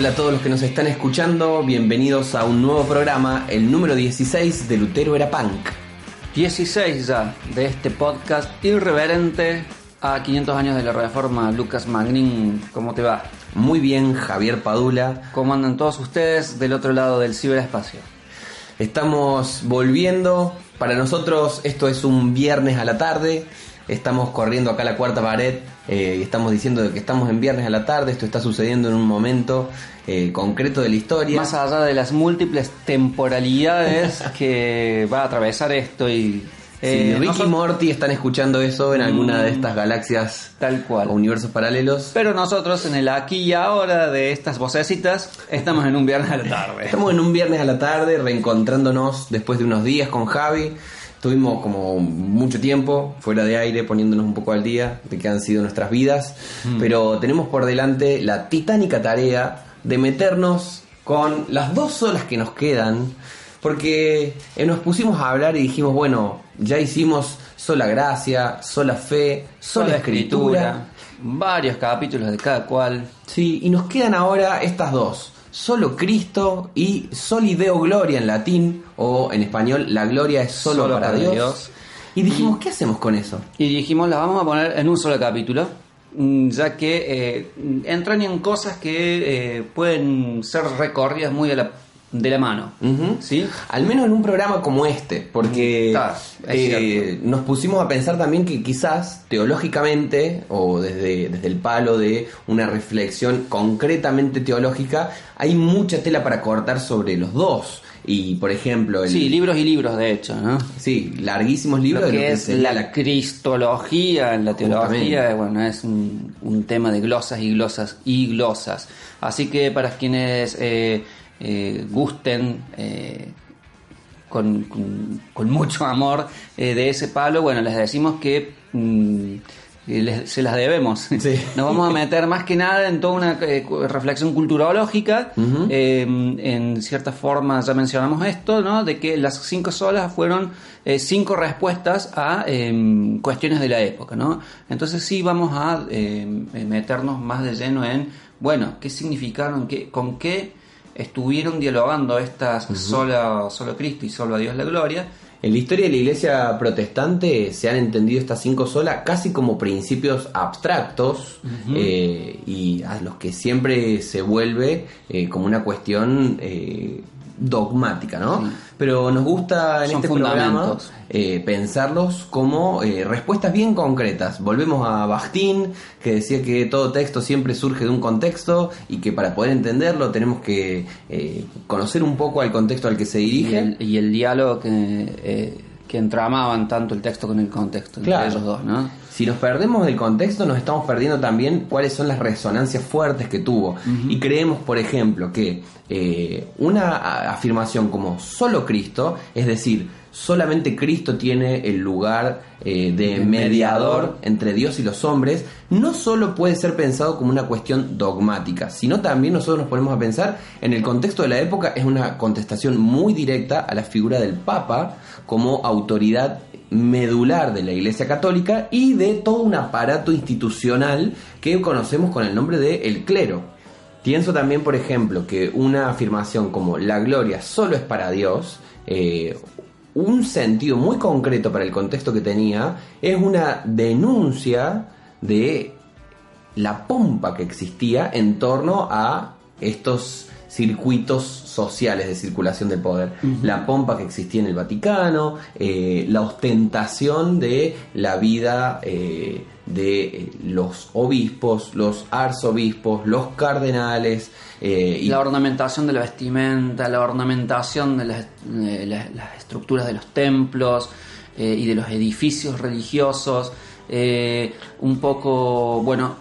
Hola a todos los que nos están escuchando, bienvenidos a un nuevo programa, el número 16 de Lutero era punk. 16 ya de este podcast irreverente a 500 años de la reforma. Lucas Magnin, ¿cómo te va? Muy bien, Javier Padula. ¿Cómo andan todos ustedes del otro lado del ciberespacio? Estamos volviendo. Para nosotros esto es un viernes a la tarde. Estamos corriendo acá la cuarta pared eh, y estamos diciendo que estamos en viernes a la tarde. Esto está sucediendo en un momento eh, concreto de la historia. Más allá de las múltiples temporalidades que va a atravesar esto y eh, Ricky y Morty están escuchando eso en alguna de mm. estas galaxias tal cual o universos paralelos. Pero nosotros en el aquí y ahora de estas vocecitas estamos en un viernes a la tarde. estamos en un viernes a la tarde reencontrándonos después de unos días con Javi. Tuvimos como mucho tiempo fuera de aire poniéndonos un poco al día de que han sido nuestras vidas, mm. pero tenemos por delante la titánica tarea de meternos con las dos solas que nos quedan porque eh, nos pusimos a hablar y dijimos, bueno, ya hicimos sola gracia, sola fe, sola, escritura. Varios capítulos de cada cual. Sí, y nos quedan ahora estas dos. Solo Cristo y Soli Deo Gloria en latín, o en español, la gloria es solo, para, Dios. Y dijimos, ¿qué hacemos con eso? Y dijimos, la vamos a poner en un solo capítulo, mm, ya que eh, entran en cosas que eh, pueden ser recorridas muy a la de la mano. ¿sí? Al menos en un programa como este, porque eh, nos pusimos a pensar también que quizás teológicamente, o desde, desde el palo de una reflexión concretamente teológica, hay mucha tela para cortar sobre los dos. Y por ejemplo. sí, libros y libros, de hecho, ¿no? Sí, larguísimos libros. Lo que, es la, cristología en la teología, bueno, es un, un, tema de glosas y glosas y glosas. Así que para quienes. Eh, eh, gusten eh, con, mucho amor eh, de ese palo, bueno, les decimos que mm, se las debemos. Nos vamos a meter más que nada en toda una reflexión culturológica. en cierta forma ya mencionamos esto, ¿no? De que las cinco solas fueron cinco respuestas a em, cuestiones de la época, ¿no? Entonces sí vamos a em, meternos más de lleno en, bueno, qué significaron, qué, con qué estuvieron dialogando estas solo, solo Cristo y solo a Dios la gloria. En la historia de la iglesia protestante se han entendido estas cinco solas casi como principios abstractos eh, y a los que siempre se vuelve eh, como una cuestión eh, dogmática, ¿no? Pero nos gusta en este programa eh, pensarlos como eh, respuestas bien concretas. Volvemos a Bakhtin, que decía que todo texto siempre surge de un contexto y que para poder entenderlo tenemos que eh, conocer un poco al contexto al que se dirige. Y el, diálogo que, que entramaban tanto el texto con el contexto entre ellos dos, ¿no? Si nos perdemos del contexto, nos estamos perdiendo también cuáles son las resonancias fuertes que tuvo. Y creemos, por ejemplo, que eh, una afirmación como solo Cristo, es decir, solamente Cristo tiene el lugar eh, de mediador entre Dios y los hombres, no solo puede ser pensado como una cuestión dogmática, sino también nosotros nos ponemos a pensar en el contexto de la época, es una contestación muy directa a la figura del Papa como autoridad medular de la Iglesia Católica y de todo un aparato institucional que conocemos con el nombre de el clero. Pienso también, por ejemplo, que una afirmación como la gloria solo es para Dios, eh, un sentido muy concreto para el contexto que tenía, es una denuncia de la pompa que existía en torno a estos circuitos sociales de circulación de poder. La pompa que existía en el Vaticano, eh, la ostentación de la vida eh, de eh, los obispos, los arzobispos, los cardenales. y la ornamentación de la vestimenta, la ornamentación de las, las estructuras de los templos y de los edificios religiosos. un poco, bueno,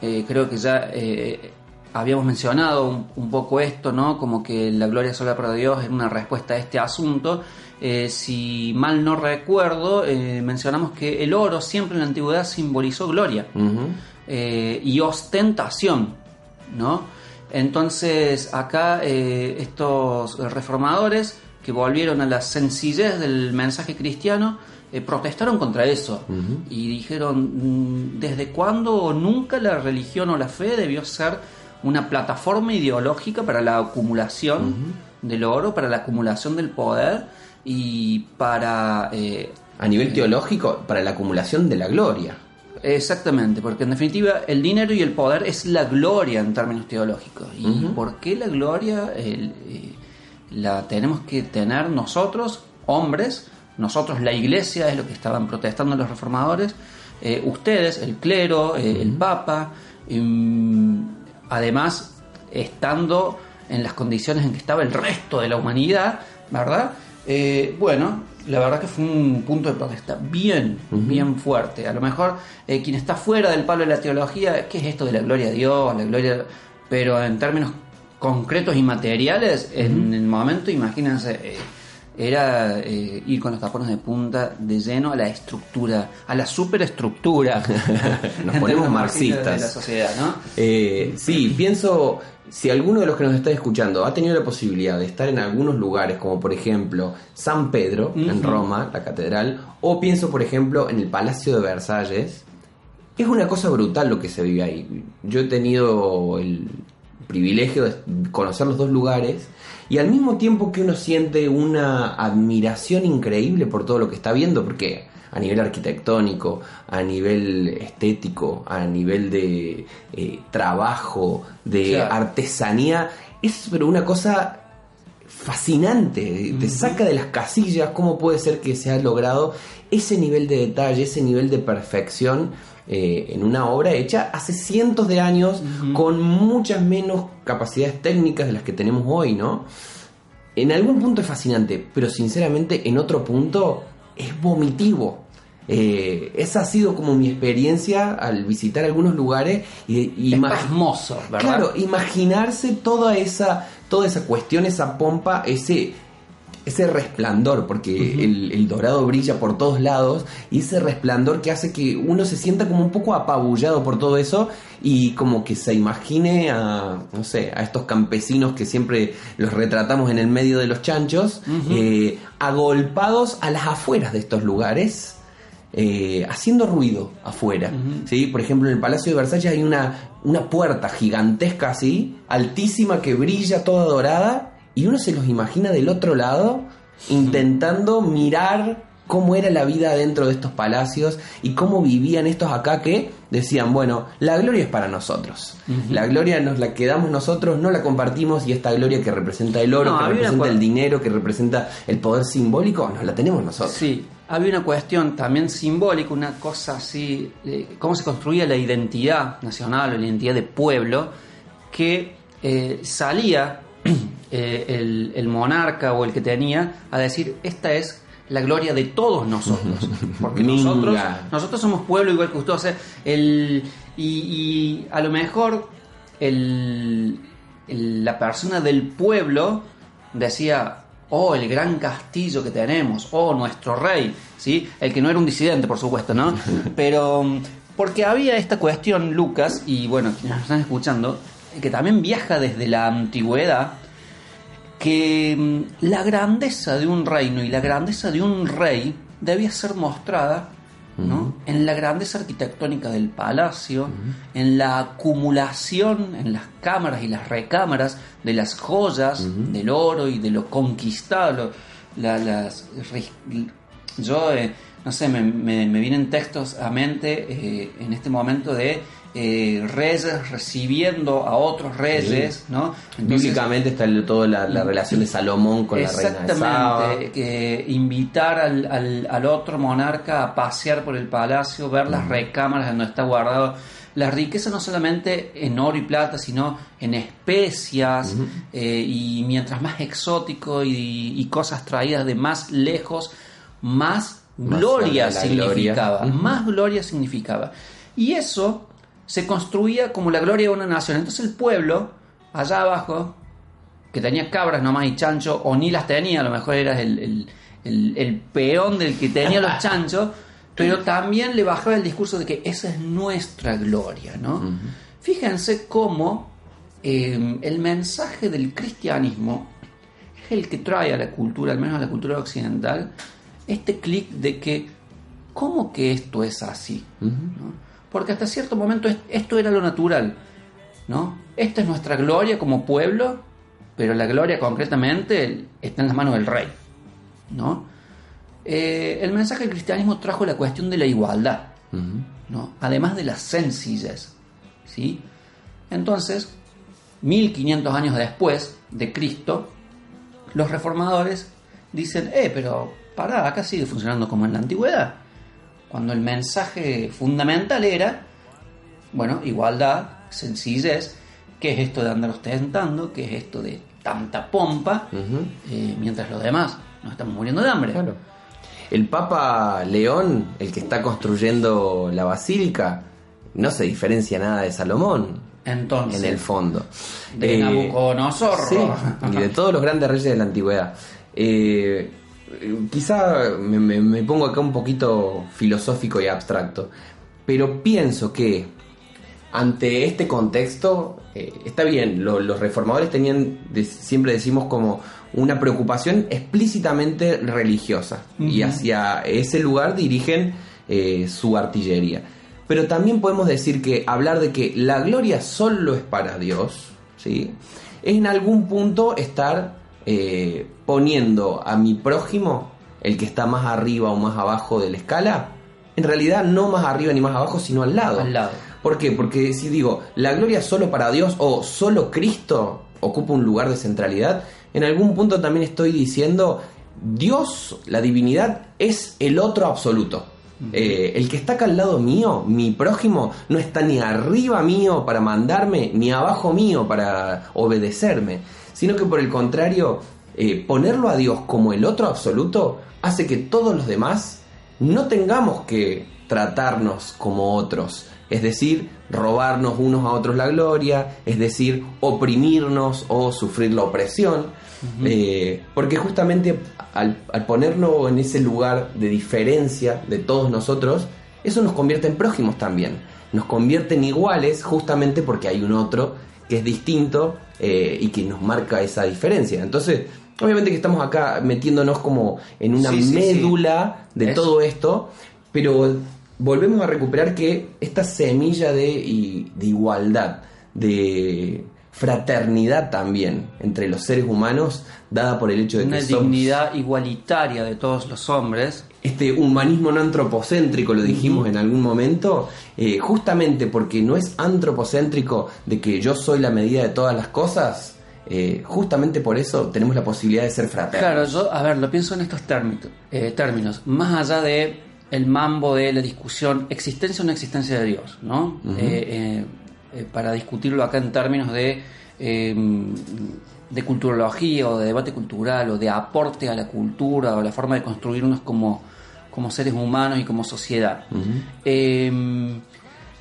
creo que ya habíamos mencionado un, poco esto, ¿no? Como que la gloria sola para Dios es una respuesta a este asunto. Eh, si mal no recuerdo, eh, mencionamos que el oro siempre en la antigüedad simbolizó gloria eh, y ostentación, ¿no? Entonces acá estos reformadores que volvieron a la sencillez del mensaje cristiano, protestaron contra eso y dijeron, mm, ¿desde cuándo nunca la religión o la fe debió ser una plataforma ideológica para la acumulación del oro, para la acumulación del poder y para... Eh, a nivel teológico, para la acumulación de la gloria. Exactamente, porque en definitiva el dinero y el poder es la gloria en términos teológicos. ¿Y por qué la gloria eh, la tenemos que tener nosotros, hombres? Nosotros, la iglesia, es lo que estaban protestando los reformadores. Eh, ustedes, el clero, el papa, em, además estando en las condiciones en que estaba el resto de la humanidad, ¿verdad? Eh, bueno, la verdad que fue un punto de protesta bien, bien fuerte. A lo mejor eh, quien está fuera del palo de la teología, ¿qué es esto de la gloria a Dios? La gloria, pero en términos concretos y materiales, en el momento, imagínense, eh, era ir con los tapones de punta de lleno a la estructura, a la superestructura. Nos ponemos marxistas. De la sociedad, ¿no? sí, pienso si alguno de los que nos está escuchando ha tenido la posibilidad de estar en algunos lugares, como por ejemplo San Pedro, en Roma, la catedral, o pienso por ejemplo en el Palacio de Versalles, es una cosa brutal lo que se vive ahí. Yo he tenido el privilegio de conocer los dos lugares y al mismo tiempo que uno siente una admiración increíble por todo lo que está viendo, porque a nivel arquitectónico, a nivel estético, a nivel de eh, trabajo, de artesanía, es pero una cosa fascinante, te saca de las casillas cómo puede ser que se ha logrado ese nivel de detalle, ese nivel de perfección eh, en una obra hecha hace cientos de años con muchas menos capacidades técnicas de las que tenemos hoy, ¿no? En algún punto es fascinante, pero sinceramente en otro punto es vomitivo. Eh, esa ha sido como mi experiencia al visitar algunos lugares y, hermoso, ¿verdad? Claro, imaginarse toda esa, toda esa cuestión, esa pompa, ese, ese resplandor, porque el, dorado brilla por todos lados, y ese resplandor que hace que uno se sienta como un poco apabullado por todo eso y como que se imagine a, no sé, a estos campesinos que siempre los retratamos en el medio de los chanchos, eh, agolpados a las afueras de estos lugares eh, haciendo ruido afuera. ¿sí? Por ejemplo, en el Palacio de Versalles hay una, una puerta gigantesca así, altísima, que brilla toda dorada, y uno se los imagina del otro lado intentando mirar cómo era la vida dentro de estos palacios y cómo vivían estos acá que decían, bueno, la gloria es para nosotros. La gloria nos la quedamos nosotros, no la compartimos y esta gloria que representa el oro, que representa el dinero, que representa el poder simbólico, nos la tenemos nosotros. Sí, había una cuestión también simbólica, una cosa así, cómo se construía la identidad nacional o la identidad de pueblo, que eh, salía eh, el, monarca o el que tenía a decir, esta es la gloria de todos nosotros. Porque nosotros, nosotros somos pueblo igual que ustedes. el, y, a lo mejor el, la persona del pueblo decía, oh, el gran castillo que tenemos, oh, nuestro rey, ¿sí? El que no era un disidente, por supuesto, ¿no? Pero porque había esta cuestión, Lucas, y bueno, quienes nos están escuchando, que también viaja desde la antigüedad, que mm, la grandeza de un reino y la grandeza de un rey debía ser mostrada en la grandeza arquitectónica del palacio, en la acumulación en las cámaras y las recámaras de las joyas, del oro y de lo conquistado. las, yo, eh, no sé, me, me, vienen textos a mente eh, en este momento de eh, reyes recibiendo a otros reyes, ¿no? Bíblicamente está toda la, la, relación de Salomón con la reina de Exactamente, que invitar al, al, otro monarca a pasear por el palacio, ver las recámaras donde está guardado. La riqueza no solamente en oro y plata, sino en especias eh, y mientras más exótico y, cosas traídas de más lejos, más, gloria significaba, más gloria significaba. Y eso se construía como la gloria de una nación. Entonces el pueblo, allá abajo, que tenía cabras nomás y chancho, o ni las tenía, a lo mejor era el, peón del que tenía los chanchos, pero también le bajaba el discurso de que esa es nuestra gloria, ¿no? Fíjense cómo em, el mensaje del cristianismo es el que trae a la cultura, al menos a la cultura occidental, este clic de que, ¿cómo que esto es así? Porque hasta cierto momento esto era lo natural. ¿no? Esta es nuestra gloria como pueblo, pero la gloria concretamente está en las manos del rey, ¿no? Eh, el mensaje del cristianismo trajo la cuestión de la igualdad, ¿no? Además de la sencillez, ¿sí? Entonces, 1500 años después de Cristo, los reformadores dicen, eh, pero pará, acá sigue funcionando como en la antigüedad. Cuando el mensaje fundamental era, bueno, igualdad, sencillez, ¿qué es esto de andar ostentando? ¿Qué es esto de tanta pompa? Eh, mientras los demás nos estamos muriendo de hambre. El Papa León, el que está construyendo la basílica, no se diferencia nada de Salomón. Entonces, en el fondo. De eh, Nabucodonosor. y de todos los grandes reyes de la antigüedad. Eh, quizá me, pongo acá un poquito filosófico y abstracto, pero pienso que ante este contexto, eh, está bien, los reformadores tenían, siempre decimos como una preocupación explícitamente religiosa y hacia ese lugar dirigen su artillería. Pero también podemos decir que hablar de que la gloria solo es para Dios, ¿sí? es en algún punto estar eh, poniendo a mi prójimo, el que está más arriba o más abajo de la escala, en realidad no más arriba ni más abajo, sino al lado. Al lado. ¿Por qué? Porque si digo, la gloria solo para Dios o solo Cristo ocupa un lugar de centralidad, en algún punto también estoy diciendo, Dios, la divinidad, es el otro absoluto. Eh, el que está acá al lado mío, mi prójimo, no está ni arriba mío para mandarme, ni abajo mío para obedecerme, sino que por el contrario, eh, ponerlo a Dios como el otro absoluto hace que todos los demás no tengamos que tratarnos como otros, es decir, robarnos unos a otros la gloria, es decir, oprimirnos o sufrir la opresión, eh, porque justamente al, ponerlo en ese lugar de diferencia de todos nosotros, eso nos convierte en prójimos también, nos convierte en iguales justamente porque hay un otro que es distinto eh, y que nos marca esa diferencia. Entonces, obviamente que estamos acá metiéndonos como en una médula de todo esto, pero volvemos a recuperar que esta semilla de, de igualdad, de fraternidad también entre los seres humanos, dada por el hecho de una que una dignidad igualitaria de todos los hombres. Este humanismo no antropocéntrico, lo dijimos en algún momento, eh, justamente porque no es antropocéntrico de que yo soy la medida de todas las cosas, eh, justamente por eso tenemos la posibilidad de ser fraternos. Claro, yo, a ver, lo pienso en estos términos, eh, términos más allá de el mambo de la discusión existencia o no existencia de Dios, ¿no? Eh, para discutirlo acá en términos de, em, de culturología o de debate cultural o de aporte a la cultura o la forma de construirnos como, como seres humanos y como sociedad. Em,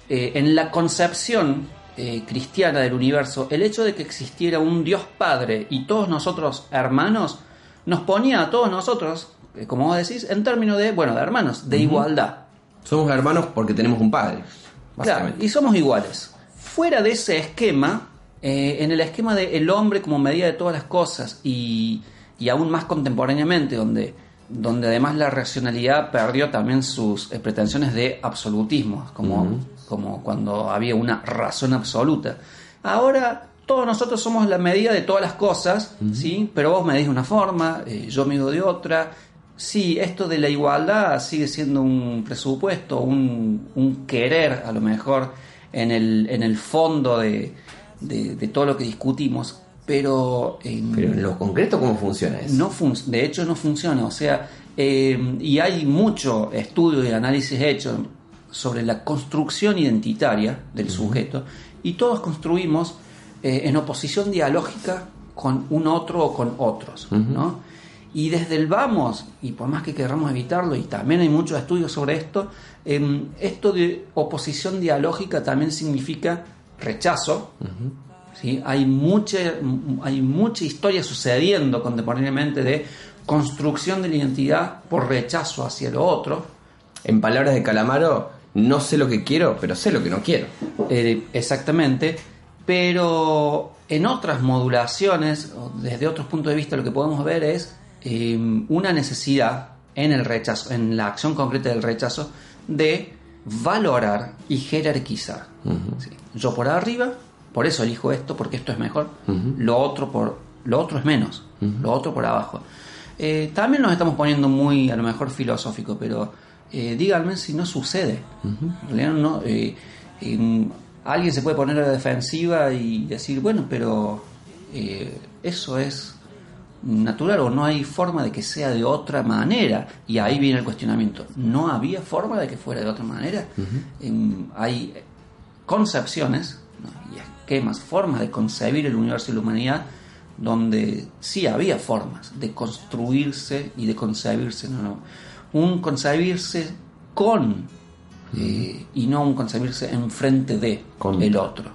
eh, en la concepción eh, cristiana del universo, el hecho de que existiera un Dios Padre y todos nosotros hermanos, nos ponía a todos nosotros, como vos decís, en términos de, bueno, de hermanos, de igualdad. Somos hermanos porque tenemos un padre. Claro, y somos iguales. Fuera de ese esquema, eh, en el esquema del el hombre como medida de todas las cosas y, aún más contemporáneamente, donde, donde además la racionalidad perdió también sus eh, pretensiones de absolutismo, como, como cuando había una razón absoluta. Ahora todos nosotros somos la medida de todas las cosas, ¿sí? pero vos medís de una forma, eh, yo mido de otra. Sí, esto de la igualdad sigue siendo un presupuesto, un, un querer a lo mejor en el, en el fondo de, de, todo lo que discutimos, pero... en lo concreto, ¿cómo funciona eso? No de hecho, no funciona. O sea, eh, y hay mucho estudio y análisis hecho sobre la construcción identitaria del sujeto, y todos construimos eh, en oposición dialógica con un otro o con otros, ¿no? Y desde el vamos, y por más que queramos evitarlo, y también hay muchos estudios sobre esto, em, esto de oposición dialógica también significa rechazo. ¿Sí? hay, mucha, hay mucha historia sucediendo contemporáneamente de construcción de la identidad por rechazo hacia lo otro. En palabras de Calamaro, no sé lo que quiero, pero sé lo que no quiero. Eh, exactamente, pero en otras modulaciones, desde otros puntos de vista, lo que podemos ver es Em, una necesidad en el rechazo, en la acción concreta del rechazo, de valorar y jerarquizar. Yo por arriba por eso elijo esto, porque esto es mejor, lo otro por lo otro es menos, lo otro por abajo. Eh, también nos estamos poniendo muy, a lo mejor, filosófico, pero eh, díganme si no sucede. En realidad no, eh, alguien se puede poner a la defensiva y decir, bueno, pero eso es natural o no hay forma de que sea de otra manera. Y ahí viene el cuestionamiento. ¿No había forma de que fuera de otra manera? hay concepciones y esquemas, formas de concebir el universo y la humanidad donde sí había formas de construirse y de concebirse. No, Un concebirse con eh, y no un concebirse enfrente de el otro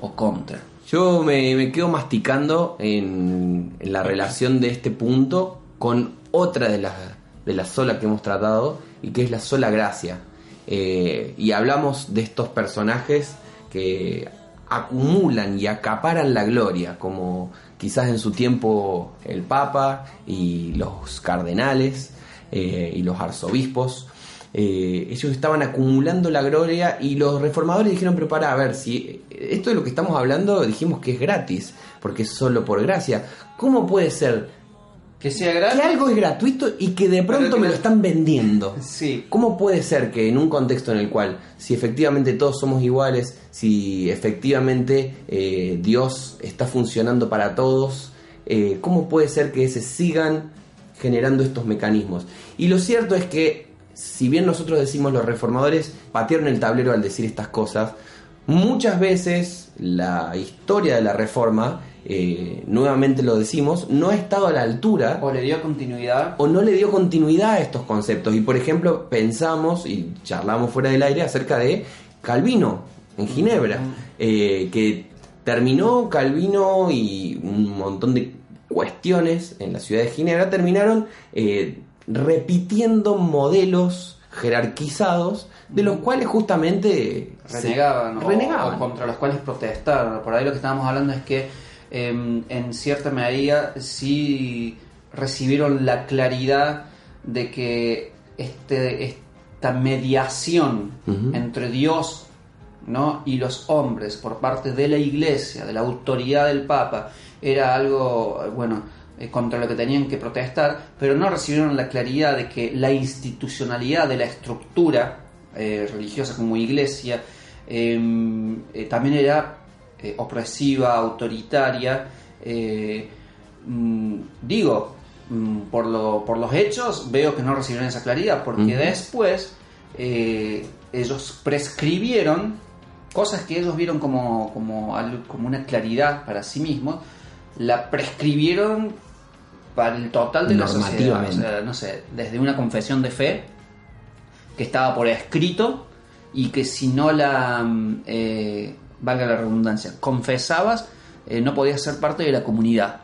o contra. Yo me, quedo masticando en, la relación de este punto con otra de las de la sola que hemos tratado y que es la sola gracia. Eh, y hablamos de estos personajes que acumulan y acaparan la gloria, como quizás en su tiempo el Papa y los cardenales eh, y los arzobispos. Eh, ellos estaban acumulando la gloria y los reformadores dijeron, pero para, a ver, si esto de lo que estamos hablando dijimos que es gratis, porque es solo por gracia, ¿cómo puede ser que sea gratis. Que algo es gratuito y que de pronto me lo están vendiendo. Sí. ¿Cómo puede ser que en un contexto en el cual, si efectivamente todos somos iguales, si efectivamente eh, Dios está funcionando para todos, eh, ¿cómo puede ser que se sigan generando estos mecanismos? Y lo cierto es que, si bien nosotros decimos los reformadores patearon el tablero al decir estas cosas, muchas veces la historia de la reforma eh, nuevamente lo decimos, no ha estado a la altura. O le dio continuidad. O no le dio continuidad a estos conceptos. Y por ejemplo, pensamos y charlamos fuera del aire acerca de Calvino en Ginebra, eh, que terminó Calvino y un montón de cuestiones en la ciudad de Ginebra terminaron eh, repitiendo modelos jerarquizados de los cuales justamente renegaban, renegaban. contra los cuales protestaron. Por ahí lo que estábamos hablando es que Em, en cierta medida sí recibieron la claridad de que este, esta mediación entre Dios ¿no? y los hombres por parte de la iglesia, de la autoridad del Papa, era algo, bueno, eh, contra lo que tenían que protestar, pero no recibieron la claridad de que la institucionalidad de la estructura eh, religiosa como iglesia em, eh, también era eh, opresiva, autoritaria. Eh, mm, digo, mm, por, lo, por los hechos veo que no recibieron esa claridad, porque después eh, ellos prescribieron cosas que ellos vieron como, como, como una claridad para sí mismos, la prescribieron para el total de la sociedad. no sé, desde una confesión de fe que estaba por escrito y que si no la mm, valga la redundancia, confesabas, eh, no podías ser parte de la comunidad.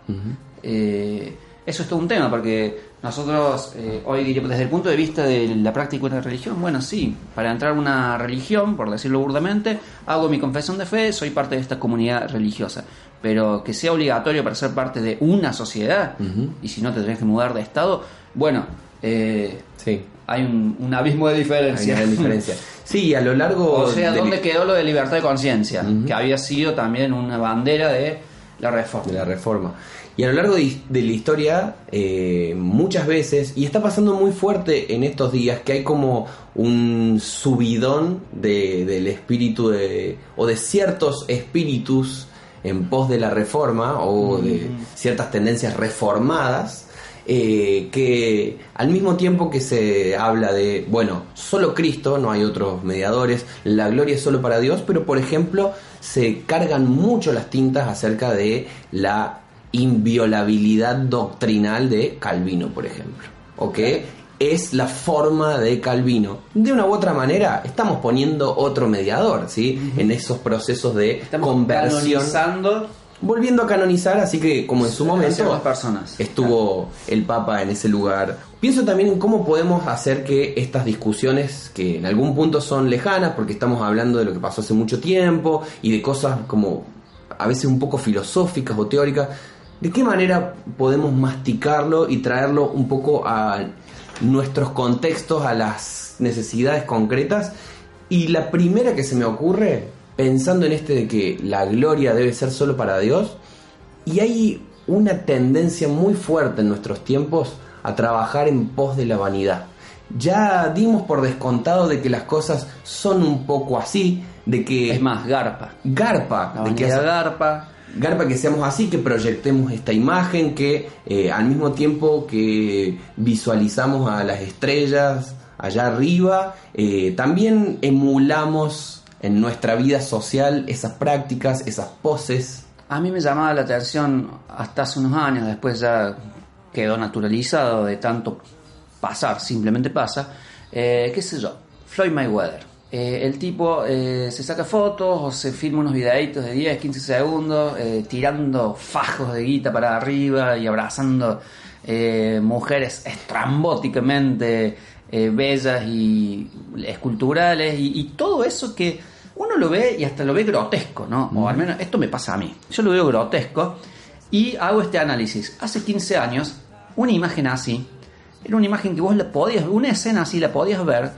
Eh, eso es todo un tema, porque nosotros eh, hoy desde el punto de vista de la práctica de una religión, bueno, sí, para entrar a una religión, por decirlo burdamente, hago mi confesión de fe, soy parte de esta comunidad religiosa. Pero que sea obligatorio para ser parte de una sociedad, y si no te tenés que mudar de estado, bueno, sí. hay un, abismo de diferencia. Hay diferencia. Sí, a lo largo... O sea, ¿dónde quedó lo de libertad de conciencia? Que había sido también una bandera de la reforma. De la reforma. Y a lo largo de, la historia, eh, muchas veces, y está pasando muy fuerte en estos días, que hay como un subidón del espíritu de, o de ciertos espíritus en pos de la reforma o de ciertas tendencias reformadas eh, que al mismo tiempo que se habla de, bueno, solo Cristo, no hay otros mediadores, la gloria es solo para Dios, pero por ejemplo se cargan mucho las tintas acerca de la inviolabilidad doctrinal de Calvino, por ejemplo. ¿Ok? Es la forma de Calvino. De una u otra manera, estamos poniendo otro mediador, ¿sí? En esos procesos de conversión volviendo a canonizar, así que como en su momento personas. estuvo el Papa en ese lugar. Pienso también en cómo podemos hacer que estas discusiones, que en algún punto son lejanas, porque estamos hablando de lo que pasó hace mucho tiempo y de cosas como a veces un poco filosóficas o teóricas, ¿de qué manera podemos masticarlo y traerlo un poco a nuestros contextos, a las necesidades concretas? Y la primera que se me ocurre pensando en este de que la gloria debe ser solo para Dios, y hay una tendencia muy fuerte en nuestros tiempos a trabajar en pos de la vanidad. Ya dimos por descontado de que las cosas son un poco así, de que... Es más, garpa. Garpa. de que garpa. Garpa que seamos así, que proyectemos esta imagen, que eh, al mismo tiempo que visualizamos a las estrellas allá arriba, eh, también emulamos en nuestra vida social esas prácticas, esas poses. A mí me llamaba la atención hasta hace unos años, después ya quedó naturalizado de tanto pasar, simplemente pasa, eh, qué sé yo, Floyd Mayweather. Eh, el tipo eh, se saca fotos o se filma unos videitos de 10, 15 segundos tirando fajos de guita para arriba y abrazando mujeres estrambóticamente bellas y esculturales y, todo eso que uno lo ve y hasta lo ve grotesco, ¿no? O al menos esto me pasa a mí. Yo lo veo grotesco y hago este análisis. Hace 15 años, una imagen así era una imagen que vos la podías, una escena así la podías ver,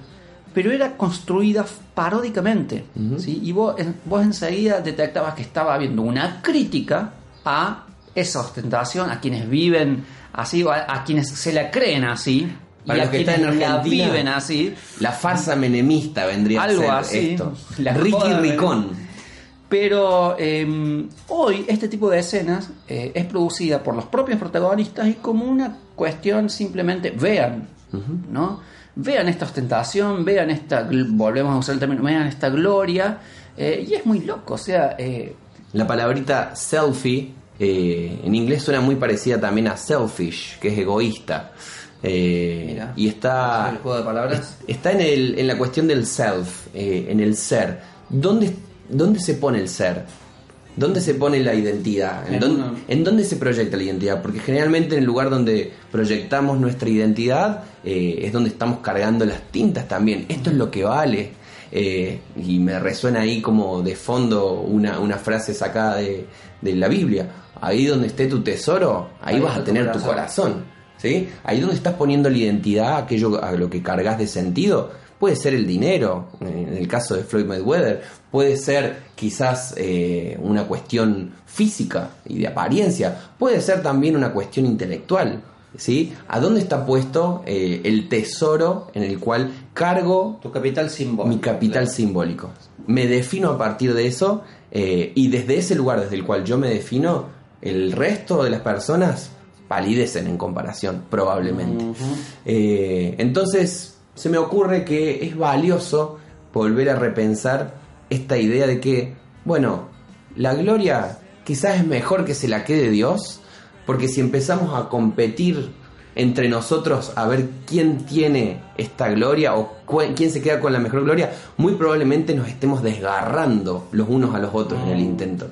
pero era construida paródicamente. ¿sí? Y vos, vos enseguida detectabas que estaba habiendo una crítica a esa ostentación, a quienes viven así, a, quienes se la creen así. Y a quienes la viven así. La farsa menemista vendría a ser así, esto. La Ricky Ricón. Pero em, hoy este tipo de escenas eh, es producida por los propios protagonistas y como una cuestión simplemente vean, ¿no? Vean esta ostentación, vean esta, volvemos a usar el término, vean esta gloria, eh, y es muy loco, o sea... Eh, la palabrita selfie en inglés suena muy parecida también a selfish, que es egoísta. Y está... ¿El juego de palabras? Está en, el, en la cuestión del self, en el ser. ¿Dónde ¿dónde se pone el ser? ¿Dónde se pone la identidad? ¿En, dónde, se proyecta la identidad? Porque generalmente en el lugar donde proyectamos nuestra identidad eh, es donde estamos cargando las tintas también. Esto es lo que vale. Eh, y me resuena ahí como de fondo una, frase sacada de, la Biblia. Ahí donde esté tu tesoro, ahí, vas a tener tu corazón. ¿Sí? Ahí donde estás poniendo la identidad, aquello a lo que cargas de sentido, Puede ser el dinero, en el caso de Floyd Mayweather, puede ser quizás eh, una cuestión física y de apariencia, puede ser también una cuestión intelectual. ¿Sí? ¿A dónde está puesto eh, el tesoro en el cual cargo tu capital simbólico? Mi capital simbólico. Me defino a partir de eso eh, y desde ese lugar desde el cual yo me defino, el resto de las personas palidecen en comparación, probablemente. entonces, se me ocurre que es valioso volver a repensar esta idea de que, bueno, la gloria quizás es mejor que se la quede Dios, porque si empezamos a competir entre nosotros a ver quién tiene esta gloria o quién se queda con la mejor gloria, muy probablemente nos estemos desgarrando los unos a los otros en el intento.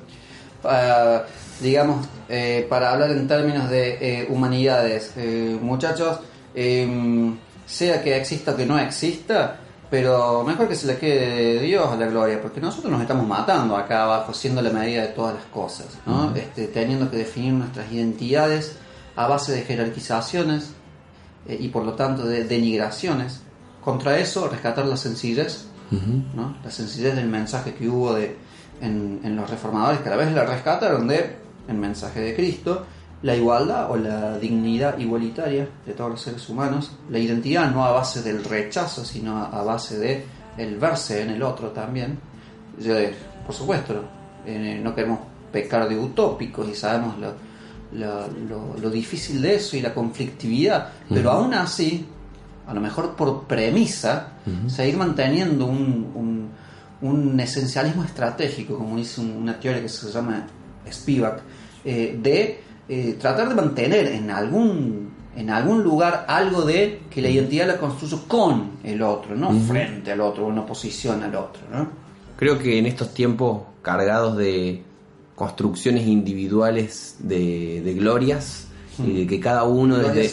Digamos, eh, para hablar en términos de eh, humanidades, eh, muchachos, em, sea que exista o que no exista, pero mejor que se le quede Dios a la gloria, porque nosotros nos estamos matando acá abajo, siendo la medida de todas las cosas, ¿no? este, teniendo que definir nuestras identidades a base de jerarquizaciones eh, y por lo tanto de denigraciones. Contra eso, rescatar la sencillez, ¿no? la sencillez del mensaje que hubo de, en, en los reformadores, que a la vez la rescataron de el mensaje de Cristo la igualdad o la dignidad igualitaria de todos los seres humanos, la identidad no a base del rechazo, sino a base de el verse en el otro también. Por supuesto, eh, no queremos pecar de utópicos y sabemos lo, lo, difícil de eso y la conflictividad, pero aún así, a lo mejor por premisa, seguir manteniendo un, un, esencialismo estratégico, como dice una teoría que se llama Spivak, eh, de eh, tratar de mantener en algún, en algún lugar algo de que la identidad la construyo con el otro, no frente al otro, en oposición al otro. ¿no? Creo que en estos tiempos cargados de construcciones individuales de, glorias, y de que cada uno desde,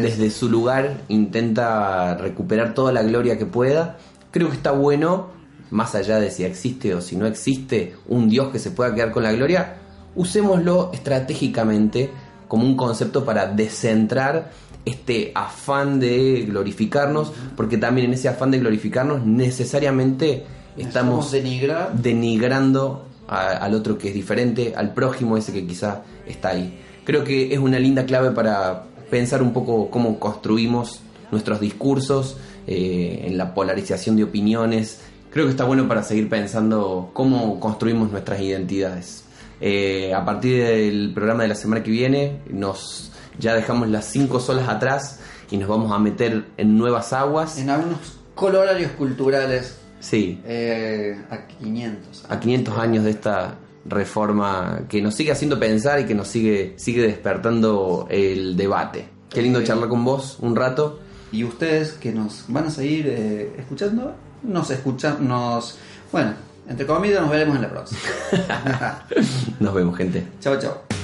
desde su lugar intenta recuperar toda la gloria que pueda, creo que está bueno, más allá de si existe o si no existe un Dios que se pueda quedar con la gloria, usémoslo estratégicamente como un concepto para descentrar este afán de glorificarnos, porque también en ese afán de glorificarnos necesariamente estamos denigrar. denigrando a- al otro que es diferente, al prójimo ese que quizá está ahí. Creo que es una linda clave para pensar un poco cómo construimos nuestros discursos, eh, en la polarización de opiniones. Creo que está bueno para seguir pensando cómo construimos nuestras identidades. Eh, a partir del programa de la semana que viene, nos ya dejamos las cinco solas atrás y nos vamos a meter en nuevas aguas. En algunos colorarios culturales Sí, eh, a 500. a 500 años de esta reforma que nos sigue haciendo pensar y que nos sigue, sigue despertando el debate. Qué lindo Eh, charlar con vos un rato. Y ustedes que nos van a seguir eh, escuchando, nos escuchan, nos... Bueno, entre comillas nos veremos en la próxima. Nos vemos, gente. chao, chao.